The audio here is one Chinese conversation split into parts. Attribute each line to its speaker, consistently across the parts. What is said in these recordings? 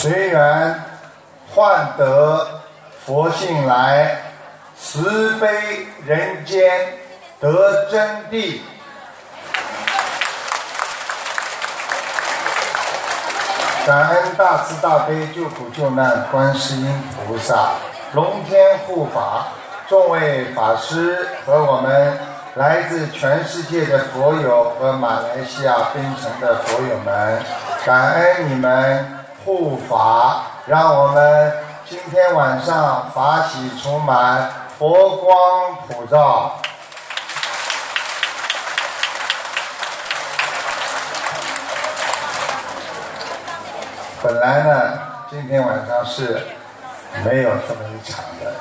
Speaker 1: 随缘换得佛性来，慈悲人间得真谛。感恩大慈大悲救苦救难观世音菩萨，龙天护法，众位法师和我们来自全世界的佛友和马来西亚槟城的佛友们，感恩你们护法，让我们今天晚上法喜充满，佛光普照。本来呢，今天晚上是没有这么一场的，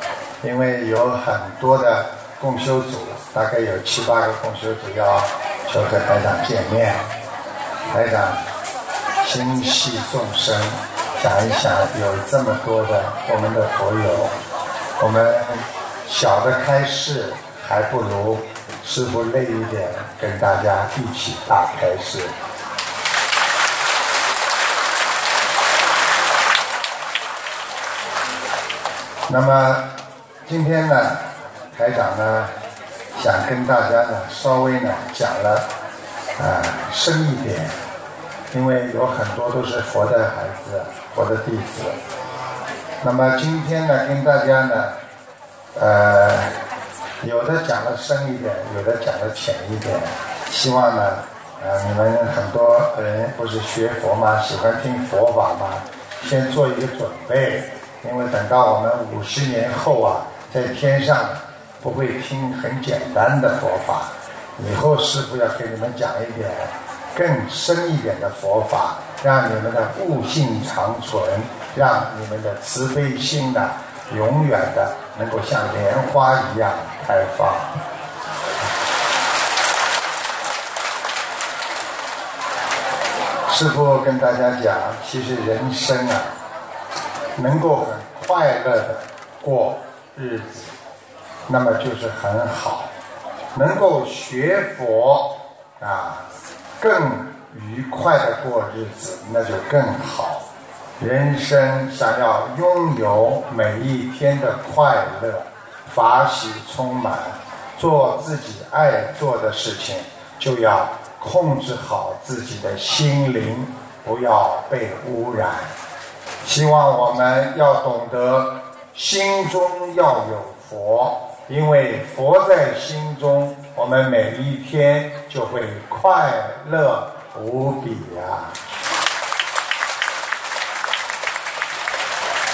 Speaker 1: 因为有很多的共修组，大概有七八个共修组要求和台长见面。台长心系众生，想一想，有这么多的我们的佛友，我们小的开示还不如师傅累一点，跟大家一起大开示。那么今天呢，台长呢想跟大家呢稍微呢讲了啊深一点，因为有很多都是佛的孩子，佛的弟子。那么今天呢跟大家呢，呃，有的讲的深一点，有的讲的浅一点，希望呢，呃，你们很多人不是学佛嘛，喜欢听佛法嘛，先做一个准备。因为等到我们五十年后啊，在天上不会听很简单的佛法，以后师傅要给你们讲一点更深一点的佛法，让你们的悟性长存，让你们的慈悲心呢，永远的能够像莲花一样开放。师傅跟大家讲，其实人生啊。能够很快乐的过日子，那么就是很好；能够学佛啊，更愉快的过日子，那就更好。人生想要拥有每一天的快乐、法喜充满，做自己爱做的事情，就要控制好自己的心灵，不要被污染。希望我们要懂得心中要有佛，因为佛在心中，我们每一天就会快乐无比呀。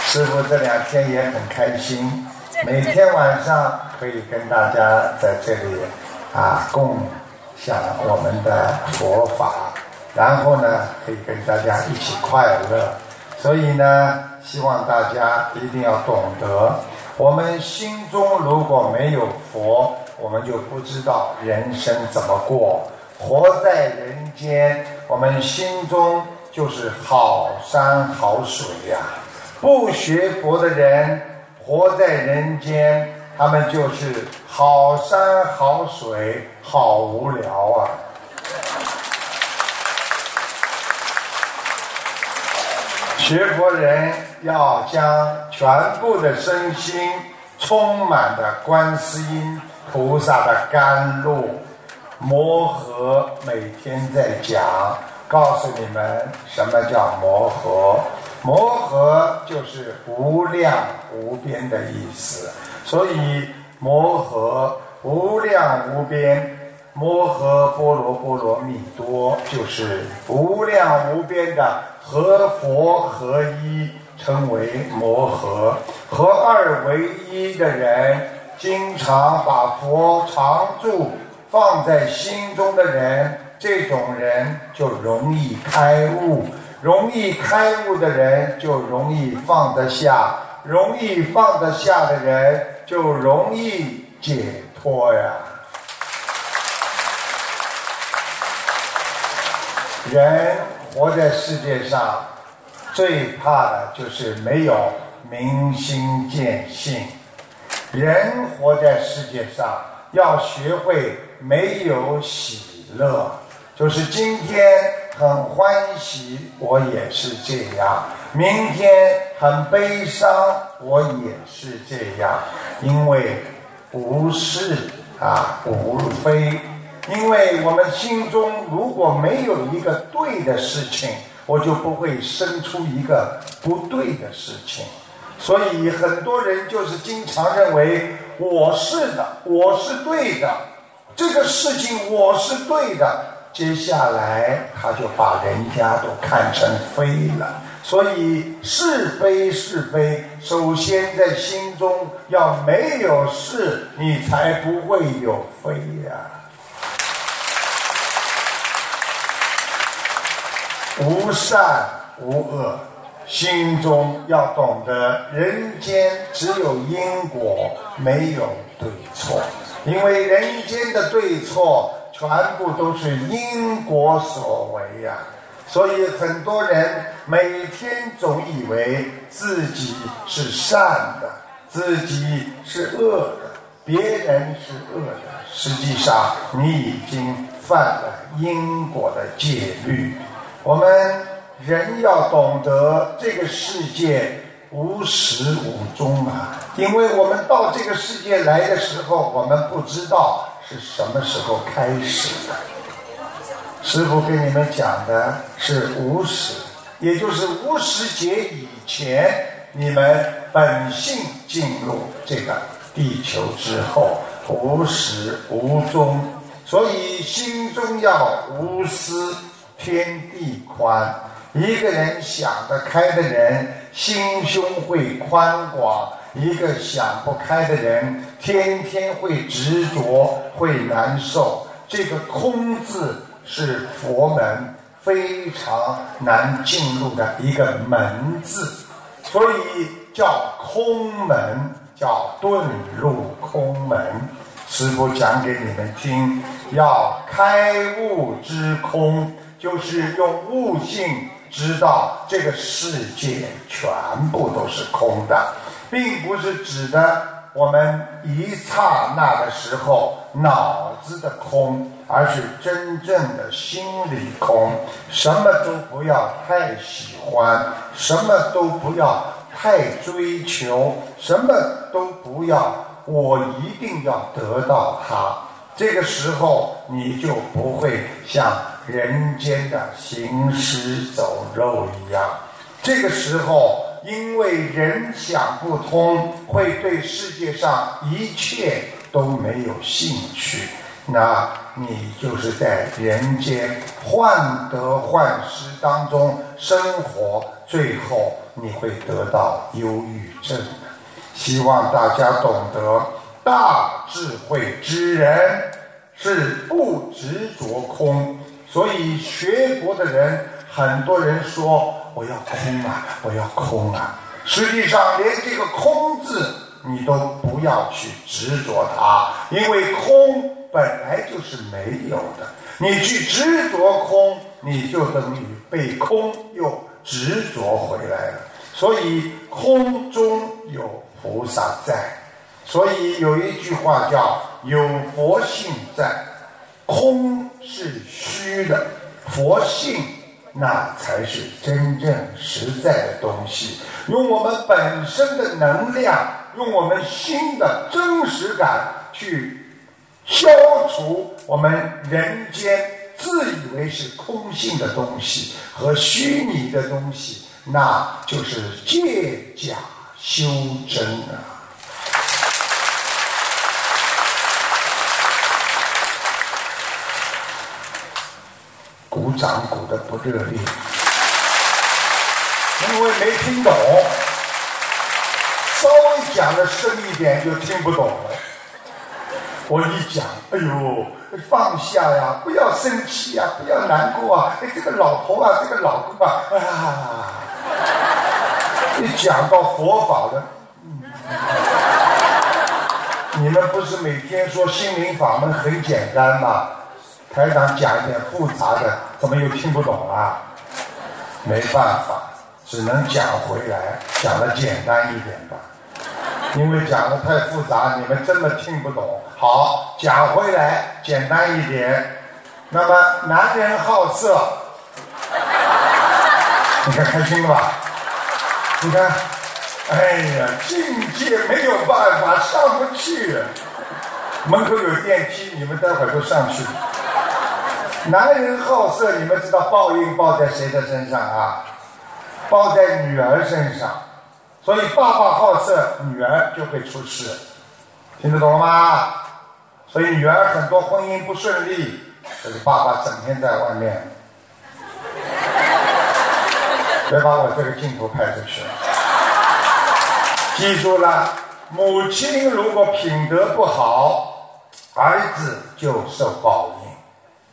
Speaker 1: 师傅这两天也很开心，每天晚上可以跟大家在这里啊共享我们的佛法，然后呢可以跟大家一起快乐。所以呢，希望大家一定要懂得，我们心中如果没有佛，我们就不知道人生怎么过。活在人间，我们心中就是好山好水呀。不学佛的人，活在人间，他们就是好山好水，好无聊啊。学佛人要将全部的身心充满的观世音菩萨的甘露，摩诃每天在讲，告诉你们什么叫摩诃。摩诃就是无量无边的意思，所以摩诃无量无边。摩诃波罗波罗蜜多，就是无量无边的和佛合一，称为摩诃。合二为一的人，经常把佛常住放在心中的人，这种人就容易开悟。容易开悟的人，就容易放得下；容易放得下的人，就容易解脱呀。人活在世界上，最怕的就是没有明心见性。人活在世界上，要学会没有喜乐。就是今天很欢喜，我也是这样；明天很悲伤，我也是这样。因为无是啊，无非。因为我们心中如果没有一个对的事情，我就不会生出一个不对的事情。所以很多人就是经常认为我是的，我是对的，这个事情我是对的。接下来他就把人家都看成非了。所以是非是非，首先在心中要没有是，你才不会有非呀。无善无恶，心中要懂得，人间只有因果，没有对错。因为人间的对错，全部都是因果所为呀。所以很多人每天总以为自己是善的，自己是恶的，别人是恶的。实际上，你已经犯了因果的戒律。我们人要懂得这个世界无始无终啊，因为我们到这个世界来的时候，我们不知道是什么时候开始的。师傅跟你们讲的是无始，也就是无始劫以前，你们本性进入这个地球之后，无始无终，所以心中要无私。天地宽，一个人想得开的人，心胸会宽广；一个想不开的人，天天会执着，会难受。这个“空”字是佛门非常难进入的一个门字，所以叫空门，叫遁入空门。师傅讲给你们听，要开悟之空。就是用悟性知道这个世界全部都是空的，并不是指的我们一刹那的时候脑子的空，而是真正的心里空。什么都不要太喜欢，什么都不要太追求，什么都不要我一定要得到它。这个时候你就不会像。人间的行尸走肉一样，这个时候，因为人想不通，会对世界上一切都没有兴趣，那你就是在人间患得患失当中生活，最后你会得到忧郁症。希望大家懂得，大智慧之人是不执着空。所以学佛的人，很多人说我要空啊，我要空啊。实际上，连这个“空”字你都不要去执着它，因为空本来就是没有的。你去执着空，你就等于被空又执着回来了。所以空中有菩萨在，所以有一句话叫“有佛性在”。空是虚的，佛性那才是真正实在的东西。用我们本身的能量，用我们心的真实感去消除我们人间自以为是空性的东西和虚拟的东西，那就是借假修真啊。鼓掌鼓的不热烈，因为没听懂，稍微讲的深一点就听不懂了。我一讲，哎呦，放下呀，不要生气呀，不要难过啊，哎，这个老婆啊，这个老公啊，啊，一讲到佛法的，你们不是每天说心灵法门很简单吗？台长讲一点复杂的，怎么又听不懂啊？没办法，只能讲回来，讲的简单一点吧。因为讲的太复杂，你们真的听不懂。好，讲回来简单一点。那么，男人好色，你看开心了吧？你看，哎呀，境界没有办法上不去，门口有电梯，你们待会儿就上去。男人好色，你们知道报应报在谁的身上啊？报在女儿身上，所以爸爸好色，女儿就会出事，听得懂了吗？所以女儿很多婚姻不顺利，就是爸爸整天在外面。别把我这个镜头拍出去。记住了，母亲如果品德不好，儿子就受报应。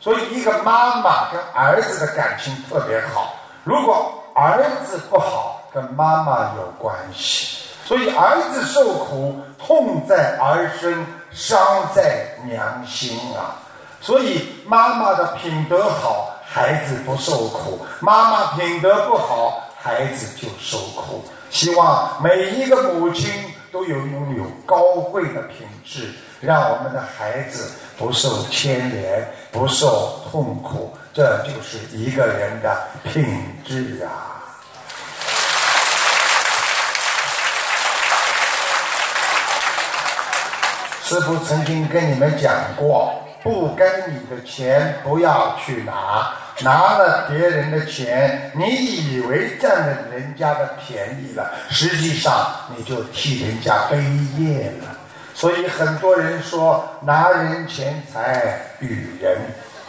Speaker 1: 所以，一个妈妈跟儿子的感情特别好。如果儿子不好，跟妈妈有关系。所以，儿子受苦，痛在儿身，伤在娘心啊。所以，妈妈的品德好，孩子不受苦；妈妈品德不好，孩子就受苦。希望每一个母亲都有拥有高贵的品质，让我们的孩子不受牵连，不受痛苦。这就是一个人的品质啊！师傅曾经跟你们讲过。不该你的钱不要去拿，拿了别人的钱，你以为占了人家的便宜了，实际上你就替人家背业了。所以很多人说拿人钱财与人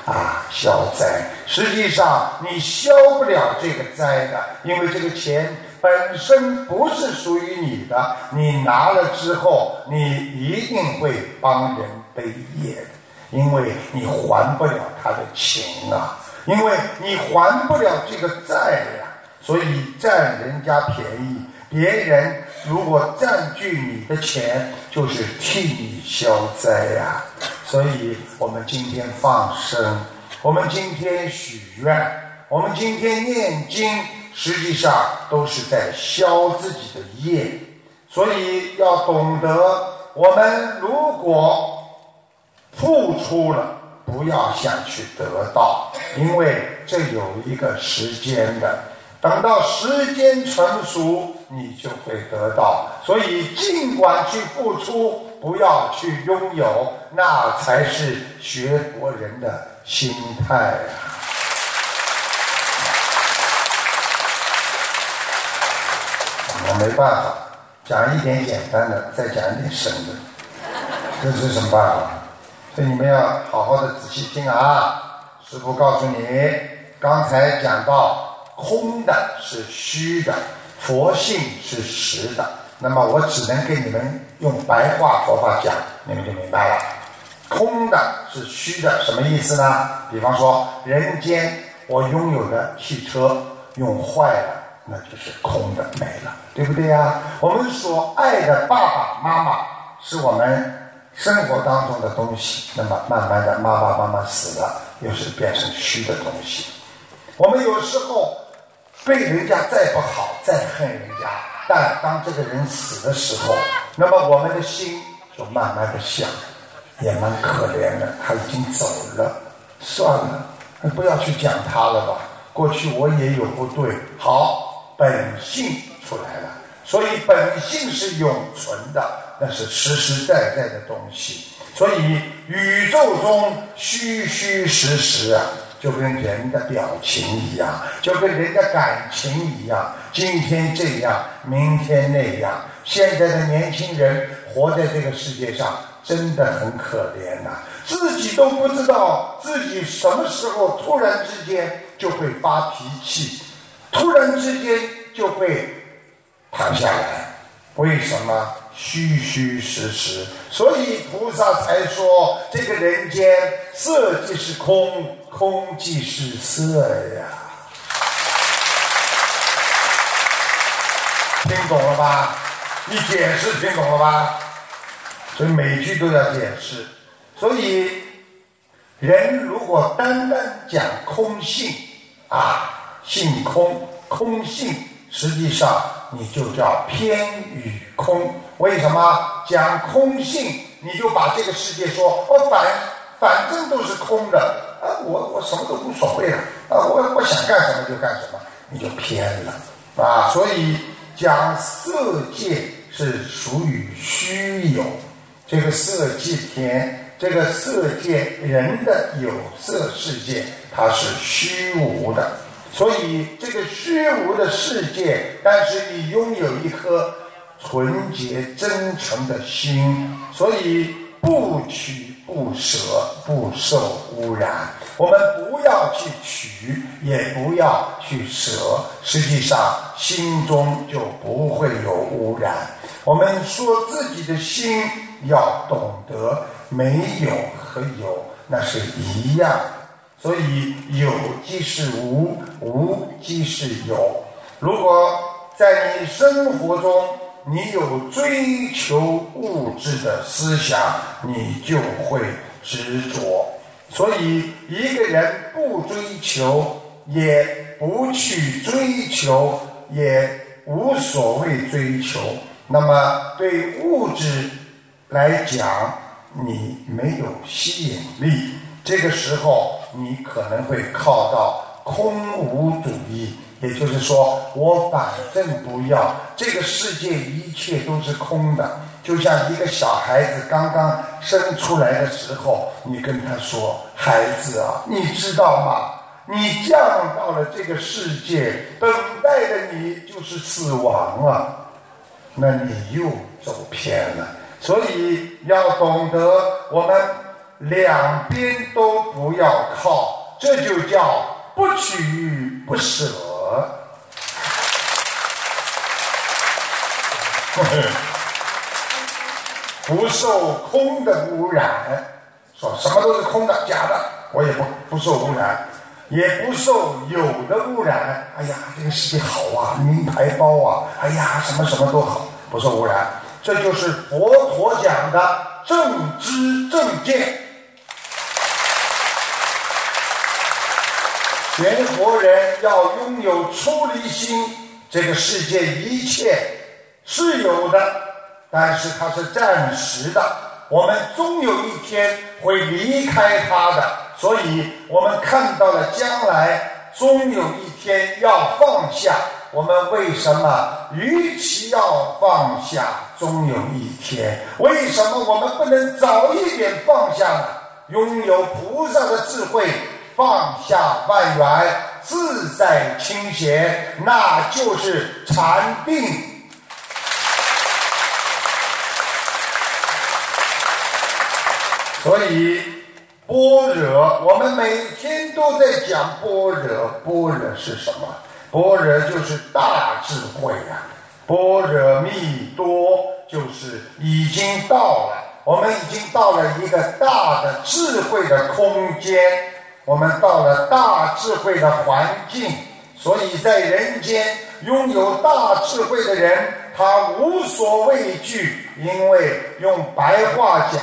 Speaker 1: 啊消灾，实际上你消不了这个灾的，因为这个钱本身不是属于你的，你拿了之后，你一定会帮人背业的。因为你还不了他的情啊，因为你还不了这个债呀，所以占人家便宜。别人如果占据你的钱，就是替你消灾呀。所以我们今天放生，我们今天许愿，我们今天念经，实际上都是在消自己的业。所以要懂得，我们如果。付出了，不要想去得到，因为这有一个时间的。等到时间成熟，你就会得到。所以，尽管去付出，不要去拥有，那才是学佛人的心态！我没办法，讲一点简单的，再讲一点深的，这是什么办法？所以你们要好好的仔细听啊！师傅告诉你，刚才讲到空的是虚的，佛性是实的。那么我只能给你们用白话佛法讲，你们就明白了。空的是虚的，什么意思呢？比方说，人间我拥有的汽车用坏了，那就是空的没了，对不对呀？我们所爱的爸爸妈妈是我们。生活当中的东西，那么慢慢的，妈妈妈妈死了，又是变成虚的东西。我们有时候对人家再不好，再恨人家，但当这个人死的时候，那么我们的心就慢慢的想，也蛮可怜的，他已经走了，算了，不要去讲他了吧。过去我也有不对，好，本性出来了，所以本性是永存的。那是实实在在的东西，所以宇宙中虚虚实实啊，就跟人的表情一样，就跟人的感情一样。今天这样，明天那样。现在的年轻人活在这个世界上，真的很可怜呐，自己都不知道自己什么时候突然之间就会发脾气，突然之间就会躺下来，为什么？虚虚实实，所以菩萨才说：这个人间色即是空，空即是色呀。听懂了吧？你解释听懂了吧？所以每句都要解释。所以人如果单单讲空性啊，性空，空性，实际上你就叫偏与空。为什么讲空性？你就把这个世界说，我反反正都是空的啊！我我什么都无所谓了啊！我我想干什么就干什么。你就偏了啊。所以讲色界是属于虚有，这个色界天，这个色界人的有色世界，它是虚无的。所以这个虚无的世界，但是你拥有一颗纯洁真诚的心，所以不取不舍，不受污染。我们不要去取，也不要去舍，实际上心中就不会有污染。我们说自己的心要懂得，没有和有那是一样。所以有即是无，无即是有。如果在你生活中你有追求物质的思想，你就会执着。所以一个人不追求，也不去追求，也无所谓追求。那么对物质来讲，你没有吸引力。这个时候，你可能会靠到空无主义，也就是说，我反正不要这个世界，一切都是空的。就像一个小孩子刚刚生出来的时候，你跟他说：“孩子啊，你知道吗？你降到了这个世界，等待的你就是死亡啊！那你又走偏了。所以要懂得我们。”两边都不要靠，这就叫不取不舍，不受空的污染。说什么都是空的、假的，我也不不受污染，也不受有的污染。哎呀，这个世界好啊，名牌包啊，哎呀，什么什么都好，不受污染。这就是佛陀讲的正知正见。全国人要拥有出离心，这个世界一切是有的，但是它是暂时的，我们终有一天会离开它的，所以我们看到了将来终有一天要放下。我们为什么与其要放下，终有一天？为什么我们不能早一点放下呢？拥有菩萨的智慧。放下万缘，自在清闲，那就是禅定。所以，般若，我们每天都在讲般若。般若是什么？般若就是大智慧呀！般若蜜多，就是已经到了，我们已经到了一个大的智慧的空间。我们到了大智慧的环境，所以在人间拥有大智慧的人，他无所畏惧，因为用白话讲，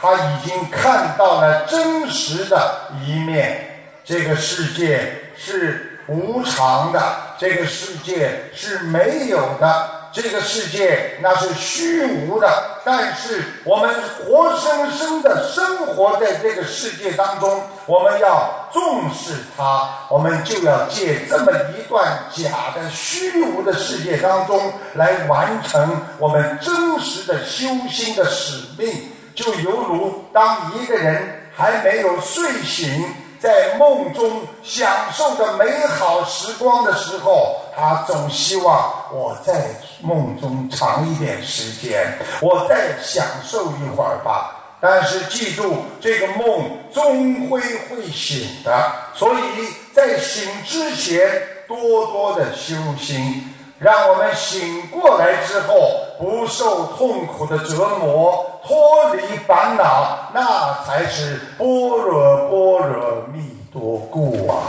Speaker 1: 他已经看到了真实的一面。这个世界是无常的，这个世界是没有的。这个世界那是虚无的，但是我们活生生的生活在这个世界当中，我们要重视它，我们就要借这么一段假的虚无的世界当中来完成我们真实的修心的使命，就犹如当一个人还没有睡醒。在梦中享受着美好时光的时候，他总希望我在梦中长一点时间，我再享受一会儿吧。但是记住，这个梦终归会醒的，所以在醒之前多多的修心。让我们醒过来之后，不受痛苦的折磨，脱离烦恼，那才是般若波罗蜜多故啊！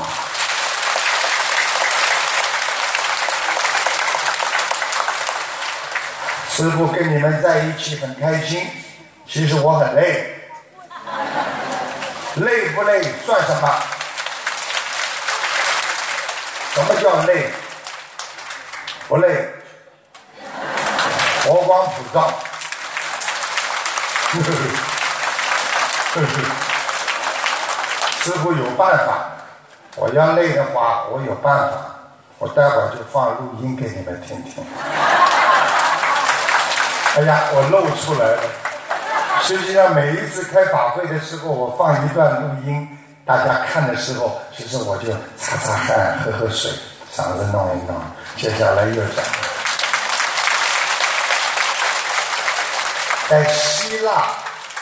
Speaker 1: 师傅跟你们在一起很开心，其实我很累，累不累算什么？什么叫累？不累，佛光普照，师傅有办法。我要累的话，我有办法。我待会儿就放录音给你们听听。哎呀，我露出来了。实际上，每一次开法会的时候，我放一段录音，大家看的时候，其实我就擦擦汗、喝喝水，嗓子弄一弄。接下来又讲，在希腊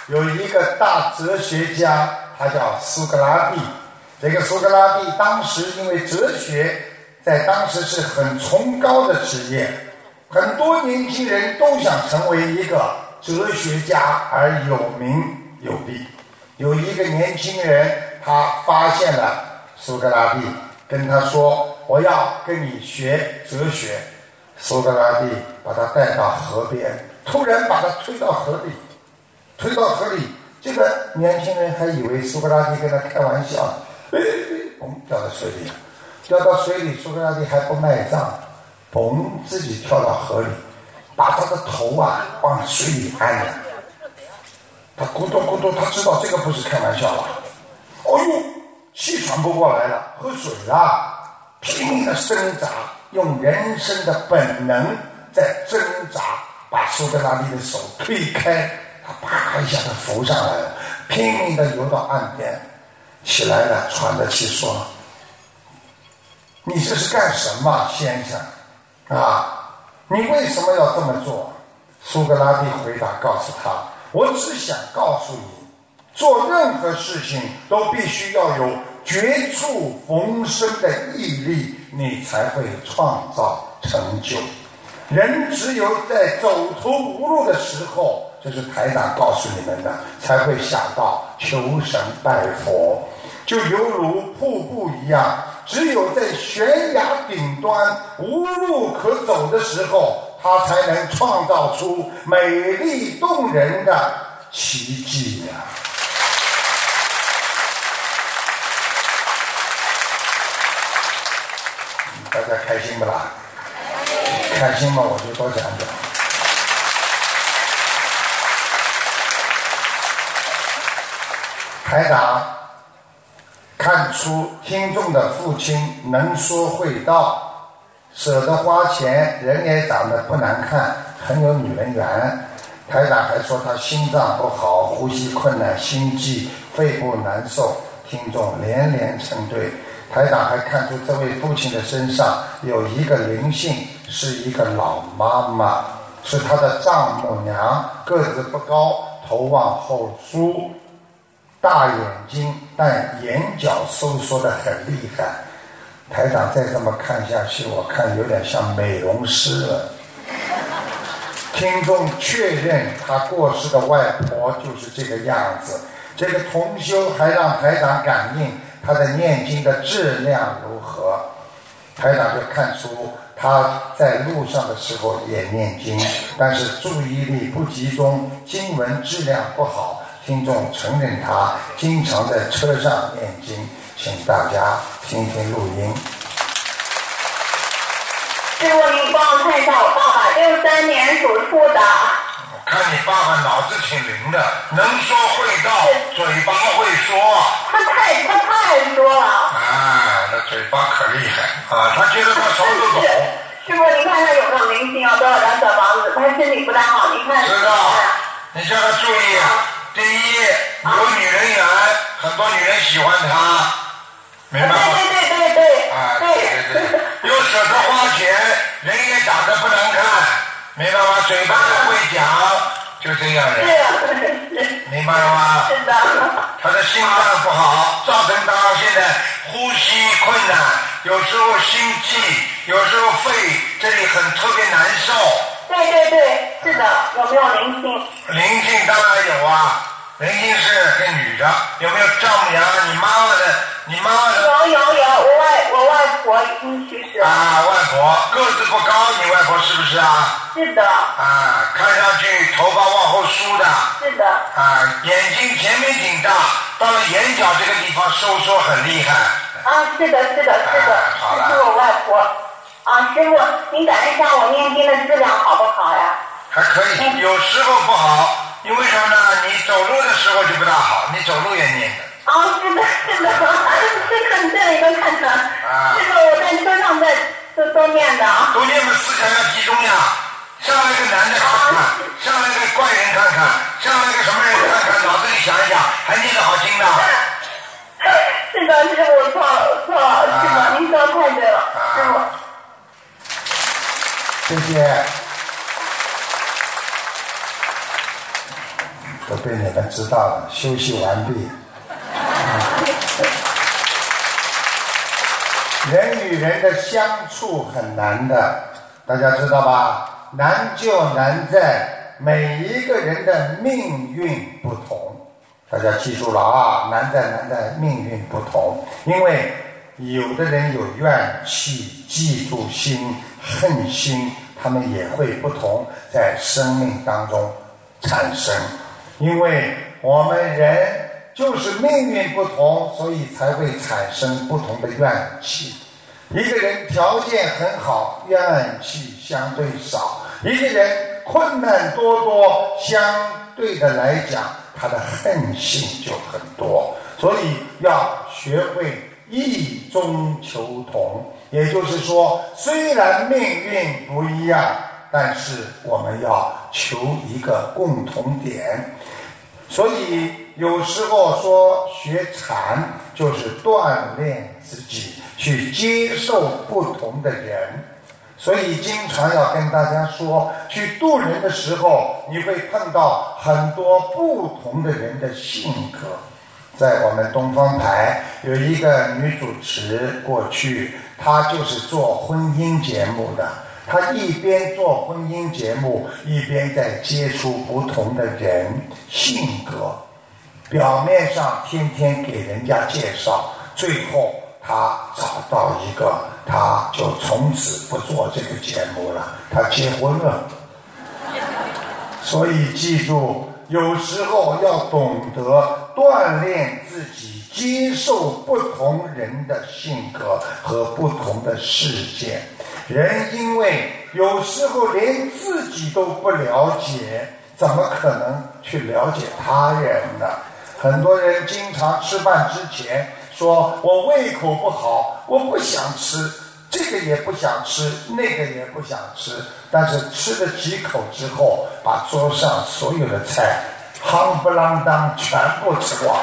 Speaker 1: 有一个大哲学家，他叫苏格拉底。这个苏格拉底当时因为哲学在当时是很崇高的职业，很多年轻人都想成为一个。哲学家而有名有利。有一个年轻人，他发现了苏格拉底，跟他说：“我要跟你学哲学。”苏格拉底把他带到河边，突然把他推到河里，推到河里。这个年轻人还以为苏格拉底跟他开玩笑，嘣，掉到水里。掉到水里，苏格拉底还不卖账，嘣，自己跳到河里。把他的头啊往水里按，他咕咚咕咚，他知道这个不是开玩笑了。哦呦，气喘不过来了，喝水啊，拼命的挣扎，用人生的本能在挣扎，把苏格拉底的手推开，他啪一下子浮上来了，拼命的游到岸边，起来了，喘着气说：“你这是干什么，先生？啊？”你为什么要这么做？苏格拉底回答告诉他：“我只想告诉你，做任何事情都必须要有绝处逢生的毅力，你才会创造成就。人只有在走投无路的时候，这是台长告诉你们的，才会想到求神拜佛，就犹如瀑布一样。”只有在悬崖顶端无路可走的时候，他才能创造出美丽动人的奇迹呀！家开心不啦？开心嘛，我就多讲讲。台长。看出听众的父亲能说会道，舍得花钱，人也长得不难看，很有女人缘。台长还说他心脏不好，呼吸困难，心悸，肺部难受。听众连连称对。台长还看出这位父亲的身上有一个灵性，是一个老妈妈，是他的丈母娘，个子不高，头往后梳。大眼睛，但眼角收缩的很厉害。台长再这么看下去，我看有点像美容师了。听众确认他过世的外婆就是这个样子。这个同修还让台长感应他的念经的质量如何。台长就看出他在路上的时候也念经，但是注意力不集中，经文质量不好。听众承认他经常在车上念经，请大家听听录音。
Speaker 2: 师傅，你帮我看一下我爸爸，六三年属兔的。
Speaker 1: 我看你爸爸脑子挺灵的，能说会道，嘴巴会说。
Speaker 2: 他太他太说了。
Speaker 1: 啊，那嘴巴可厉害啊！他觉得他什么都懂。
Speaker 2: 师傅，你看他有没有灵性啊？多少张小房子？他身体不太好，你看。
Speaker 1: 知道。你叫他注意啊。第一，有女人缘，很多女人喜欢他，明白吗？
Speaker 2: 对对对对对。啊，
Speaker 1: 对对对。又舍得花钱，人也长得不难看，明白吗？嘴巴不会讲，就这样的。
Speaker 2: 是
Speaker 1: 明白了吗？
Speaker 2: 是的。
Speaker 1: 他的心脏不好，造成他现在呼吸困难，有时候心悸，有时候肺这里很特别难受。
Speaker 2: 对对对，是的，有没有灵性？灵
Speaker 1: 性当然有啊，灵性是个女的，有没有丈母娘？你妈妈的，你妈妈的？
Speaker 2: 有有有，我外我外婆已经去世了。啊，
Speaker 1: 外婆个子不高，你外婆是不是
Speaker 2: 啊？是的。
Speaker 1: 啊，看上去头发往后梳的。
Speaker 2: 是的。
Speaker 1: 啊，眼睛前面挺大，到了眼角这个地方收缩很厉害。
Speaker 2: 啊，是的，是的，是的，这是我外婆。啊，师傅，您感觉一下我念经的质量好不好呀？
Speaker 1: 还可以，有时候不好，因为啥呢？你走路的时候就不大好，你走路也念的。
Speaker 2: 啊，是的，是的，这个这里都看着。啊。这个我在车上在都都念的啊。
Speaker 1: 都念嘛，思想要集中呀。上来个男的看看，上来个怪人看看，上来个什么人看看，脑子里想一想，还念得好听呢。
Speaker 2: 是的，师傅错了，我错了，师傅您说的太对了，师傅。
Speaker 1: 谢谢。都被你们知道了，休息完毕。人与人的相处很难的，大家知道吧？难就难在每一个人的命运不同。大家记住了啊，难在难在命运不同，因为有的人有怨气、嫉妒心、恨心，他们也会不同，在生命当中产生。因为我们人就是命运不同，所以才会产生不同的怨气。一个人条件很好，怨气相对少；一个人困难多多，相对的来讲。他的恨性就很多，所以要学会异中求同。也就是说，虽然命运不一样，但是我们要求一个共同点。所以有时候说学禅就是锻炼自己，去接受不同的人。所以经常要跟大家说，去渡人的时候，你会碰到很多不同的人的性格。在我们东方台有一个女主持，过去她就是做婚姻节目的，他一边做婚姻节目，一边在接触不同的人性格。表面上天天给人家介绍，最后。他找到一个，他就从此不做这个节目了。他结婚了，所以记住，有时候要懂得锻炼自己，接受不同人的性格和不同的事件。人因为有时候连自己都不了解，怎么可能去了解他人呢？很多人经常吃饭之前。说我胃口不好，我不想吃这个也不想吃，那个也不想吃，但是吃了几口之后，把桌上所有的菜夯不啷当全部吃光。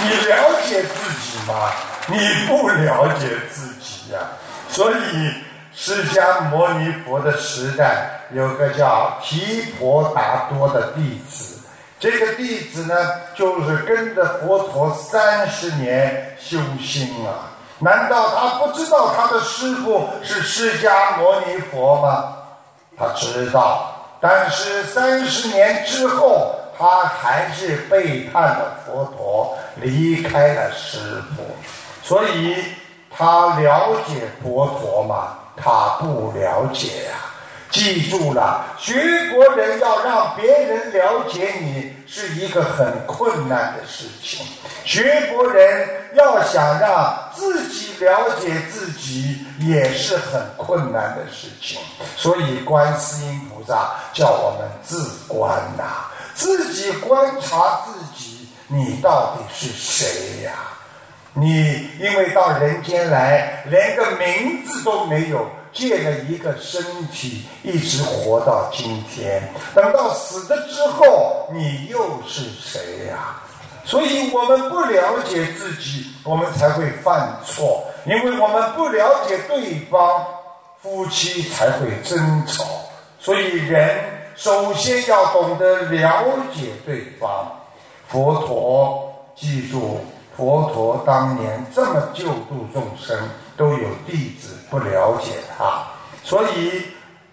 Speaker 1: 你了解自己吗？你不了解自己呀。所以释迦牟尼佛的时代，有个叫提婆达多的弟子。这个弟子呢，就是跟着佛陀三十年修心啊！难道他不知道他的师傅是释迦牟尼佛吗？他知道，但是三十年之后，他还是背叛了佛陀，离开了师傅。所以，他了解佛陀吗？他不了解呀。记住了，学佛人要让别人了解你是一个很困难的事情。学佛人要想让自己了解自己也是很困难的事情。所以，观世音菩萨叫我们自观呐，自己观察自己，你到底是谁呀？你因为到人间来，连个名字都没有。借了一个身体，一直活到今天。等到死了之后，你又是谁呀？所以我们不了解自己，我们才会犯错。因为我们不了解对方，夫妻才会争吵。所以人首先要懂得了解对方。佛陀，记住，佛陀当年这么救度众生。都有弟子不了解他，所以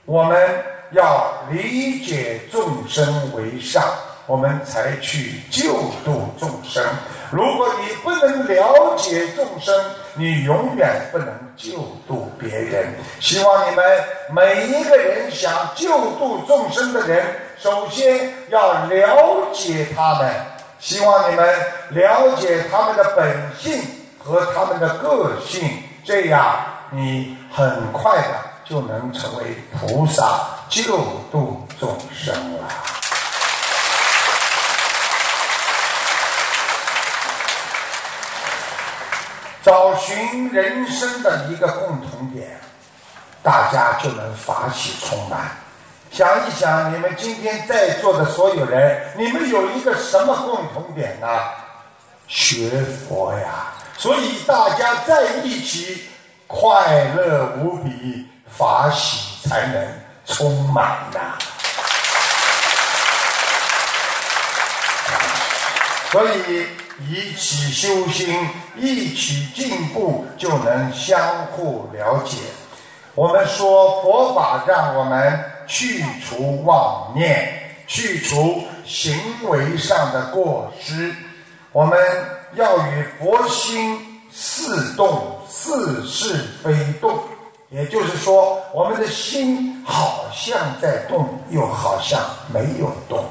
Speaker 1: 我们要理解众生为上，我们才去救度众生。如果你不能了解众生，你永远不能救度别人。希望你们每一个人想救度众生的人，首先要了解他们。希望你们了解他们的本性和他们的个性。这样，你很快的就能成为菩萨，救度众生了。找寻人生的一个共同点，大家就能法喜充满。想一想，你们今天在座的所有人，你们有一个什么共同点呢？学佛呀！所以大家在一起，快乐无比，法喜才能充满呐。所以一起修心，一起进步，就能相互了解。我们说佛法让我们去除妄念，去除行为上的过失。我们要与佛心似动，似是非动。也就是说，我们的心好像在动，又好像没有动。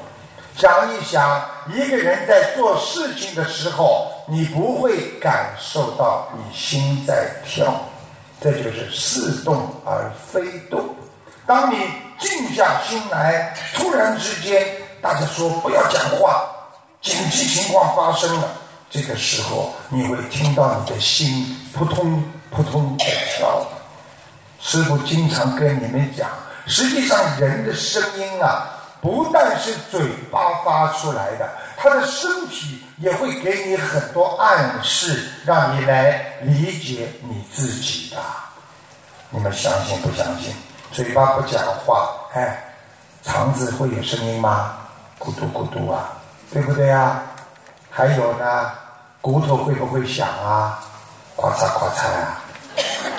Speaker 1: 想一想，一个人在做事情的时候，你不会感受到你心在跳，这就是似动而非动。当你静下心来，突然之间，大家说不要讲话，紧急情况发生了，这个时候你会听到你的心扑通扑通在跳。师傅经常跟你们讲，实际上人的声音啊。不但是嘴巴发出来的，他的身体也会给你很多暗示，让你来理解你自己的。你们相信不相信？嘴巴不讲话，哎，肠子会有声音吗？咕嘟咕嘟啊，对不对啊？还有呢，骨头会不会响啊？咔嚓咔嚓啊！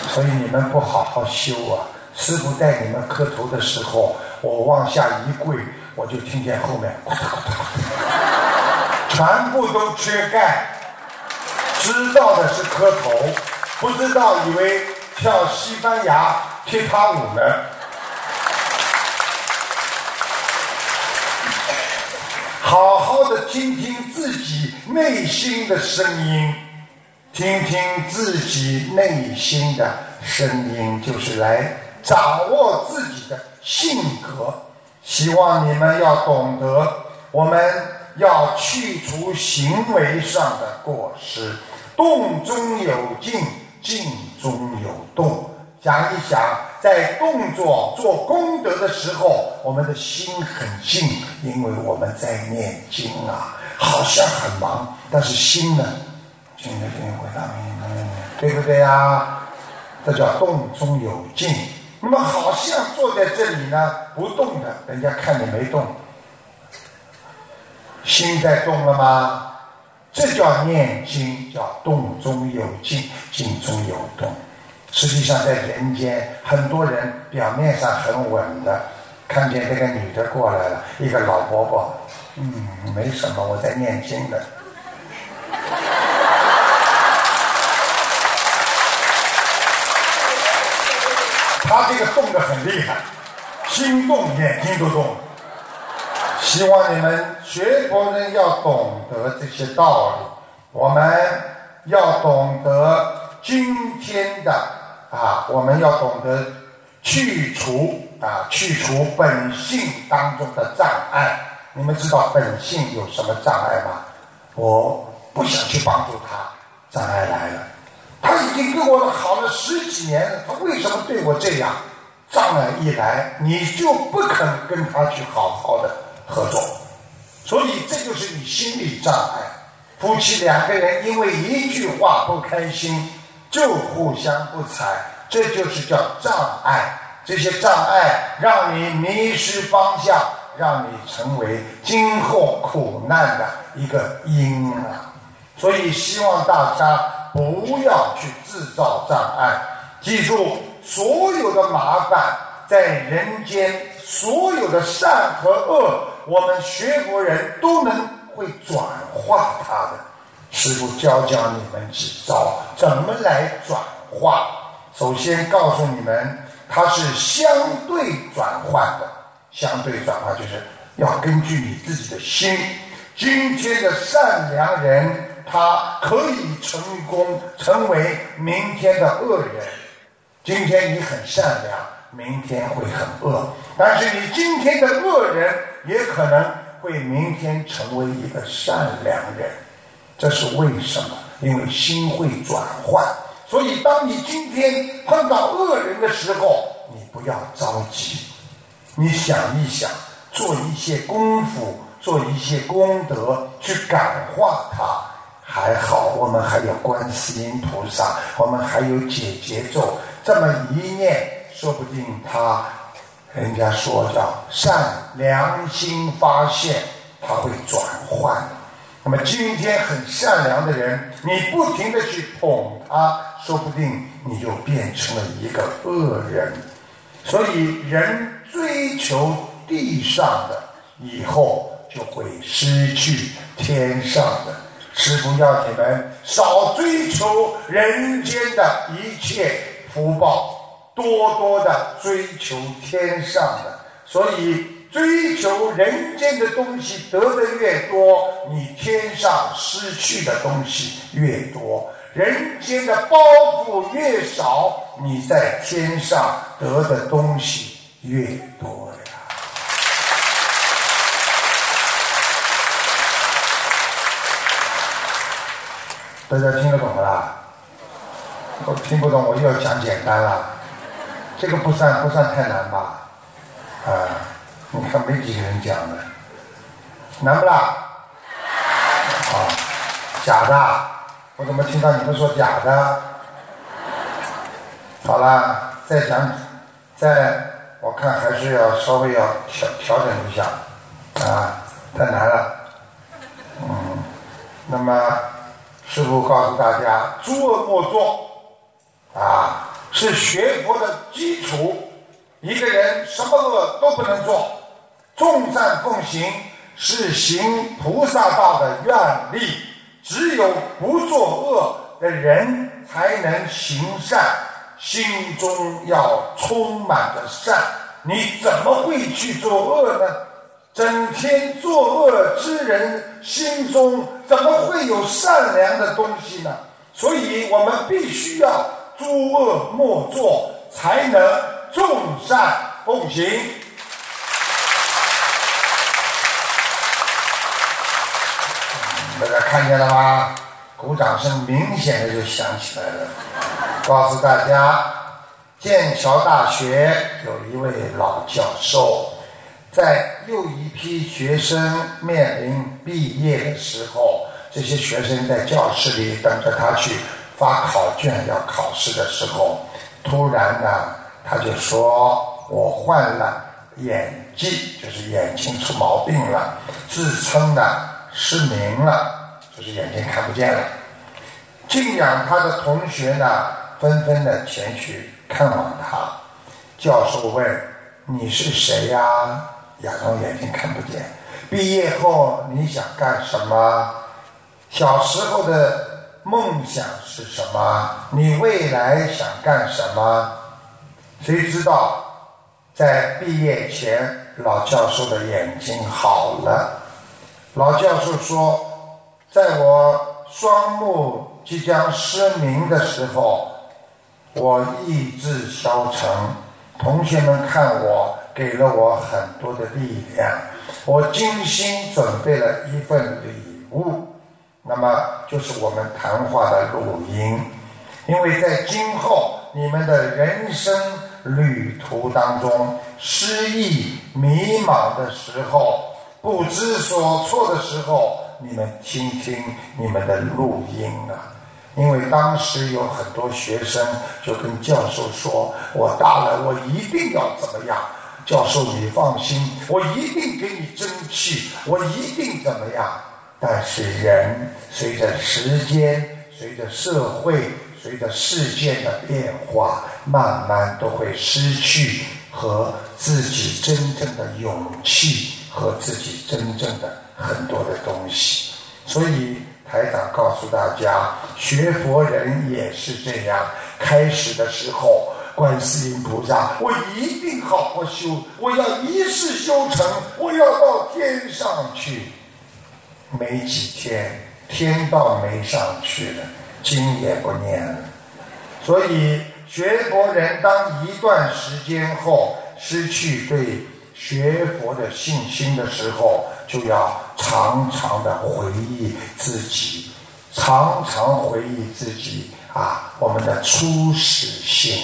Speaker 1: 所以你们不好好修啊！师傅带你们磕头的时候。我往下一跪，我就听见后面，全部都缺钙，知道的是磕头，不知道以为跳西班牙踢踏舞呢。好好的听听自己内心的声音，听听自己内心的声音，就是来掌握自己的。性格，希望你们要懂得，我们要去除行为上的过失，动中有静，静中有动。想一想，在动作做功德的时候，我们的心很静，因为我们在念经啊，好像很忙，但是心呢，静的静回答你，对不对呀？这叫动中有静。那么好像坐在这里呢，不动的，人家看你没动，心在动了吗？这叫念经，叫动中有静，静中有动。实际上在人间，很多人表面上很稳的，看见这个女的过来了，一个老伯伯，嗯，没什么，我在念经的。他这个动得很厉害，心动眼睛都动。希望你们学佛人要懂得这些道理，我们要懂得今天的啊，我们要懂得去除啊，去除本性当中的障碍。你们知道本性有什么障碍吗？我不想去帮助他，障碍来了。他已经跟我好了十几年了，他为什么对我这样？障碍一来，你就不肯跟他去好好的合作，所以这就是你心理障碍。夫妻两个人因为一句话不开心，就互相不睬，这就是叫障碍。这些障碍让你迷失方向，让你成为今后苦难的一个因啊！所以希望大家。不要去制造障碍，记住，所有的麻烦在人间，所有的善和恶，我们学佛人都能会转化它的。师傅教教你们几招，怎么来转化？首先告诉你们，它是相对转换的。相对转化就是要根据你自己的心。今天的善良人。他可以成功成为明天的恶人。今天你很善良，明天会很恶。但是你今天的恶人，也可能会明天成为一个善良人。这是为什么？因为心会转换。所以，当你今天碰到恶人的时候，你不要着急，你想一想，做一些功夫，做一些功德，去感化他。还好，我们还有观世音菩萨，我们还有解结咒，这么一念，说不定他，人家说叫善良心发现，他会转换。那么今天很善良的人，你不停的去捧他，说不定你就变成了一个恶人。所以人追求地上的，以后就会失去天上的。师父要你们少追求人间的一切福报，多多的追求天上的。所以。追求人间的东西得的越多，你天上失去的东西越多；人间的包袱越少，你在天上得的东西越多呀。大家听得懂不啦？我听不懂，我又要讲简单了。这个不算不算太难吧？啊。你看没几个人讲的，难不啦？啊，假的！我怎么听到你们说假的？好了，再讲，再我看还是要稍微要调调整一下，啊，太难了。嗯，那么师傅告诉大家，诸恶莫作，啊，是学佛的基础。一个人什么恶都不能做。众善奉行是行菩萨道的愿力，只有不作恶的人才能行善，心中要充满着善。你怎么会去做恶呢？整天作恶之人心中怎么会有善良的东西呢？所以我们必须要诸恶莫作，才能众善奉行。大家看见了吗？鼓掌声明显的就响起来了。告诉大家，剑桥大学有一位老教授，在又一批学生面临毕业的时候，这些学生在教室里等着他去发考卷要考试的时候，突然呢，他就说：“我患了眼疾，就是眼睛出毛病了。”自称呢。失明了，就是眼睛看不见了。敬仰他的同学呢，纷纷的前去看望他。教授问：“你是谁呀？”亚东眼睛看不见。毕业后你想干什么？小时候的梦想是什么？你未来想干什么？谁知道，在毕业前，老教授的眼睛好了。老教授说：“在我双目即将失明的时候，我意志消沉。同学们看我，给了我很多的力量。我精心准备了一份礼物，那么就是我们谈话的录音。因为在今后你们的人生旅途当中，失意迷茫的时候。”不知所措的时候，你们听听你们的录音啊！因为当时有很多学生就跟教授说：“我大了，我一定要怎么样？”教授，你放心，我一定给你争气，我一定怎么样？但是人随着时间、随着社会、随着事件的变化，慢慢都会失去和自己真正的勇气。和自己真正的很多的东西，所以台长告诉大家，学佛人也是这样。开始的时候，观世音菩萨，我一定好好修，我要一世修成，我要到天上去。没几天，天道没上去了，经也不念了。所以学佛人当一段时间后失去对。学佛的信心的时候，就要常常的回忆自己常常回忆自己啊，我们的初始心。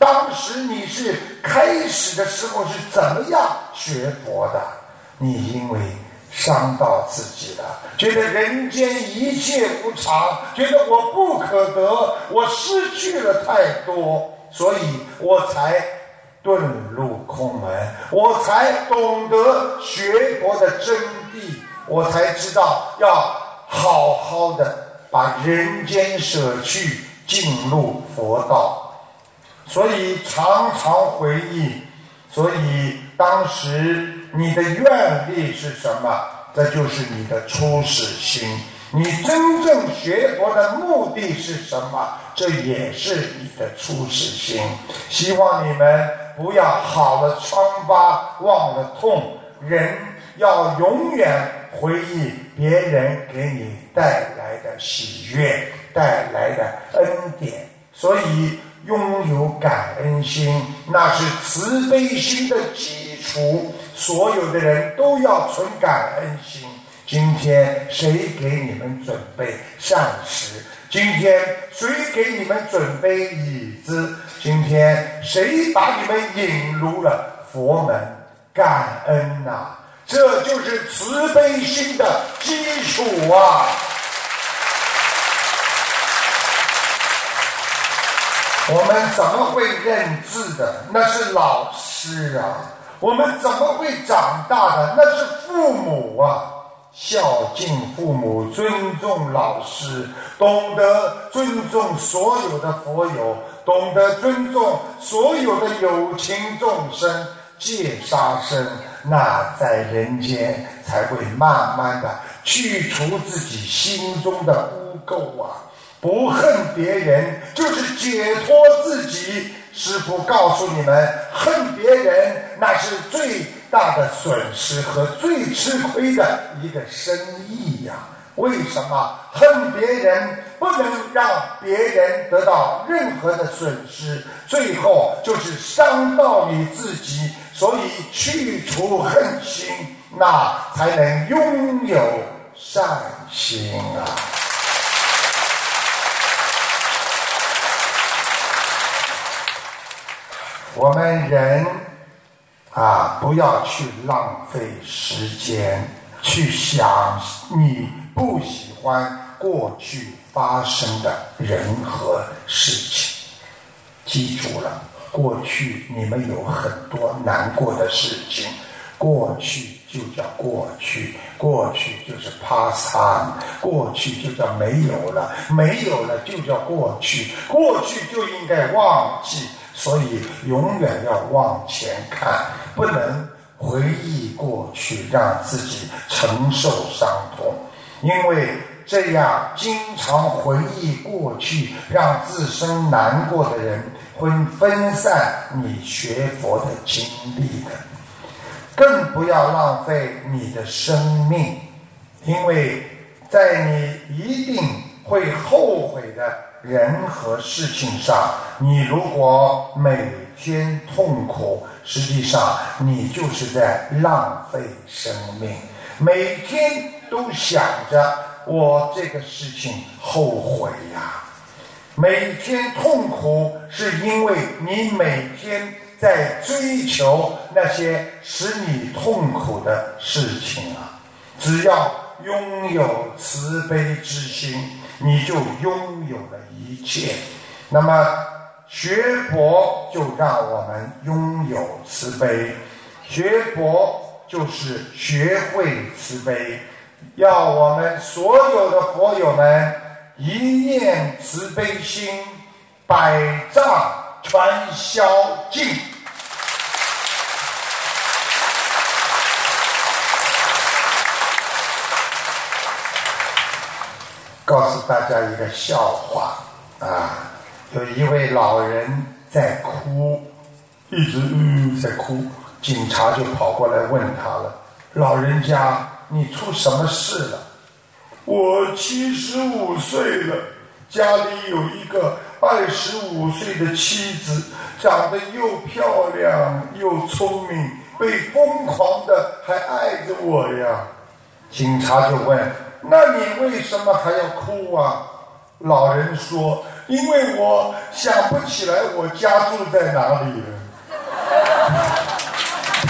Speaker 1: 当时你是开始的时候是怎么样学佛的？你因为伤到自己了，觉得人间一切无常，觉得我不可得，我失去了太多，所以我才遁入空门，我才懂得学佛的真谛，我才知道要好好的把人间舍去，进入佛道。所以常常回忆，所以当时你的愿力是什么？这就是你的初始心。你真正学佛的目的是什么？这也是你的初始心。希望你们不要好了疮疤忘了痛，人要永远回忆别人给你带来的喜悦，带来的恩典。所以。拥有感恩心，那是慈悲心的基础。所有的人都要存感恩心。今天谁给你们准备膳食？今天谁给你们准备椅子？今天谁把你们引入了佛门？感恩呐，这就是慈悲心的基础啊！我们怎么会认字的？那是老师啊！我们怎么会长大的？那是父母啊！孝敬父母，尊重老师，懂得尊重所有的佛友，懂得尊重所有的有情众生，戒杀生，那在人间才会慢慢的去除自己心中的污垢啊！不恨别人，就是解脱自己。师父告诉你们，恨别人那是最大的损失和最吃亏的一个生意呀。为什么恨别人不能让别人得到任何的损失？最后就是伤到你自己。所以去除恨心，那才能拥有善心啊。我们人啊，不要去浪费时间去想你不喜欢过去发生的人和事情。记住了，过去你们有很多难过的事情，过去就叫过去，过去就是 past time，过去就叫没有了，没有了就叫过去，过去就应该忘记。所以，永远要往前看，不能回忆过去，让自己承受伤痛。因为这样经常回忆过去，让自身难过的人，会分散你学佛的精力的。更不要浪费你的生命，因为在你一定会后悔的。人和事情上，你如果每天痛苦，实际上你就是在浪费生命。每天都想着我这个事情后悔呀，每天痛苦是因为你每天在追求那些使你痛苦的事情啊。只要拥有慈悲之心。你就拥有了一切，那么学佛就让我们拥有慈悲，学佛就是学会慈悲，要我们所有的佛友们一念慈悲心，百障全消尽。告诉大家一个笑话啊，有一位老人在哭，一直嗯在哭，警察就跑过来问他了：“老人家，你出什么事了？”我七十五岁了，家里有一个二十五岁的妻子，长得又漂亮又聪明，被疯狂的还爱着我呀。警察就问。那你为什么还要哭啊？老人说：“因为我想不起来我家住在哪里了。”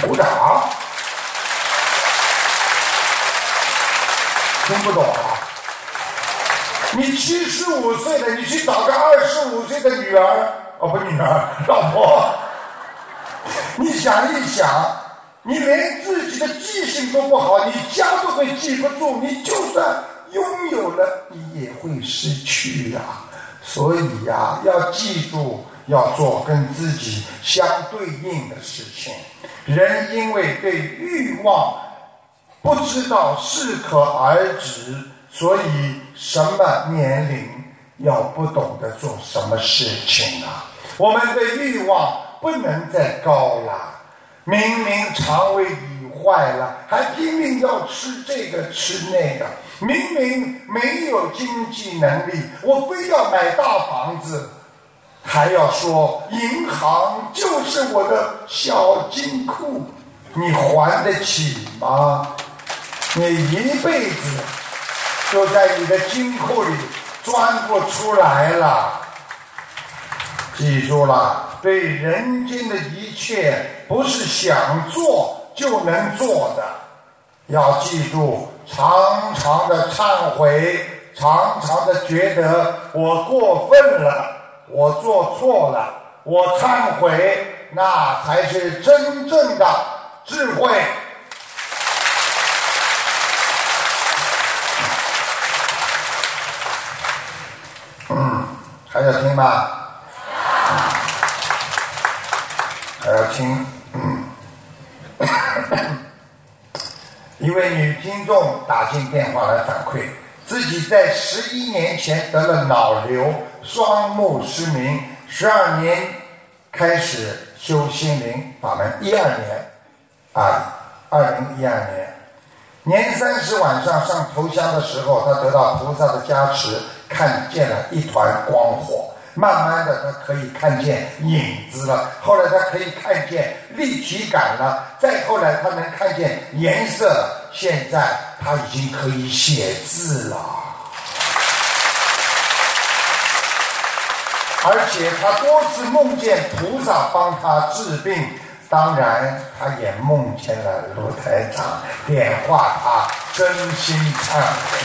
Speaker 1: 鼓掌。听不懂啊？你七十五岁了，你去找个二十五岁的女儿，哦不，女儿，老婆。你想一想，你连自己的记性都不好，你家都会记不住，你就算拥有了，你也会失去呀。所以呀，要记住，要做跟自己相对应的事情。人因为对欲望。不知道适可而止，所以什么年龄要不懂得做什么事情啊？我们的欲望不能再高了。明明肠胃已坏了，还拼命要吃这个吃那个。明明没有经济能力，我非要买大房子，还要说银行就是我的小金库，你还得起吗？你一辈子就在你的金库里钻不出来了。记住了，对人间的一切不是想做就能做的，要记住，常常的忏悔，常常的觉得我过分了，我做错了，我忏悔，那才是真正的智慧。嗯还要听吗？还要听。嗯一位女听众打进电话来反馈，自己在十一年前得了脑瘤，双目失明，十二年开始修心灵法门，一二年啊，二零一二年年三十晚上上头香的时候，她得到菩萨的加持。看见了一团光火，慢慢的他可以看见影子了，后来他可以看见立体感了，再后来他能看见颜色，现在他已经可以写字了，而且他多次梦见菩萨帮他治病，当然他也梦见了卢台长点化他，真心忏悔。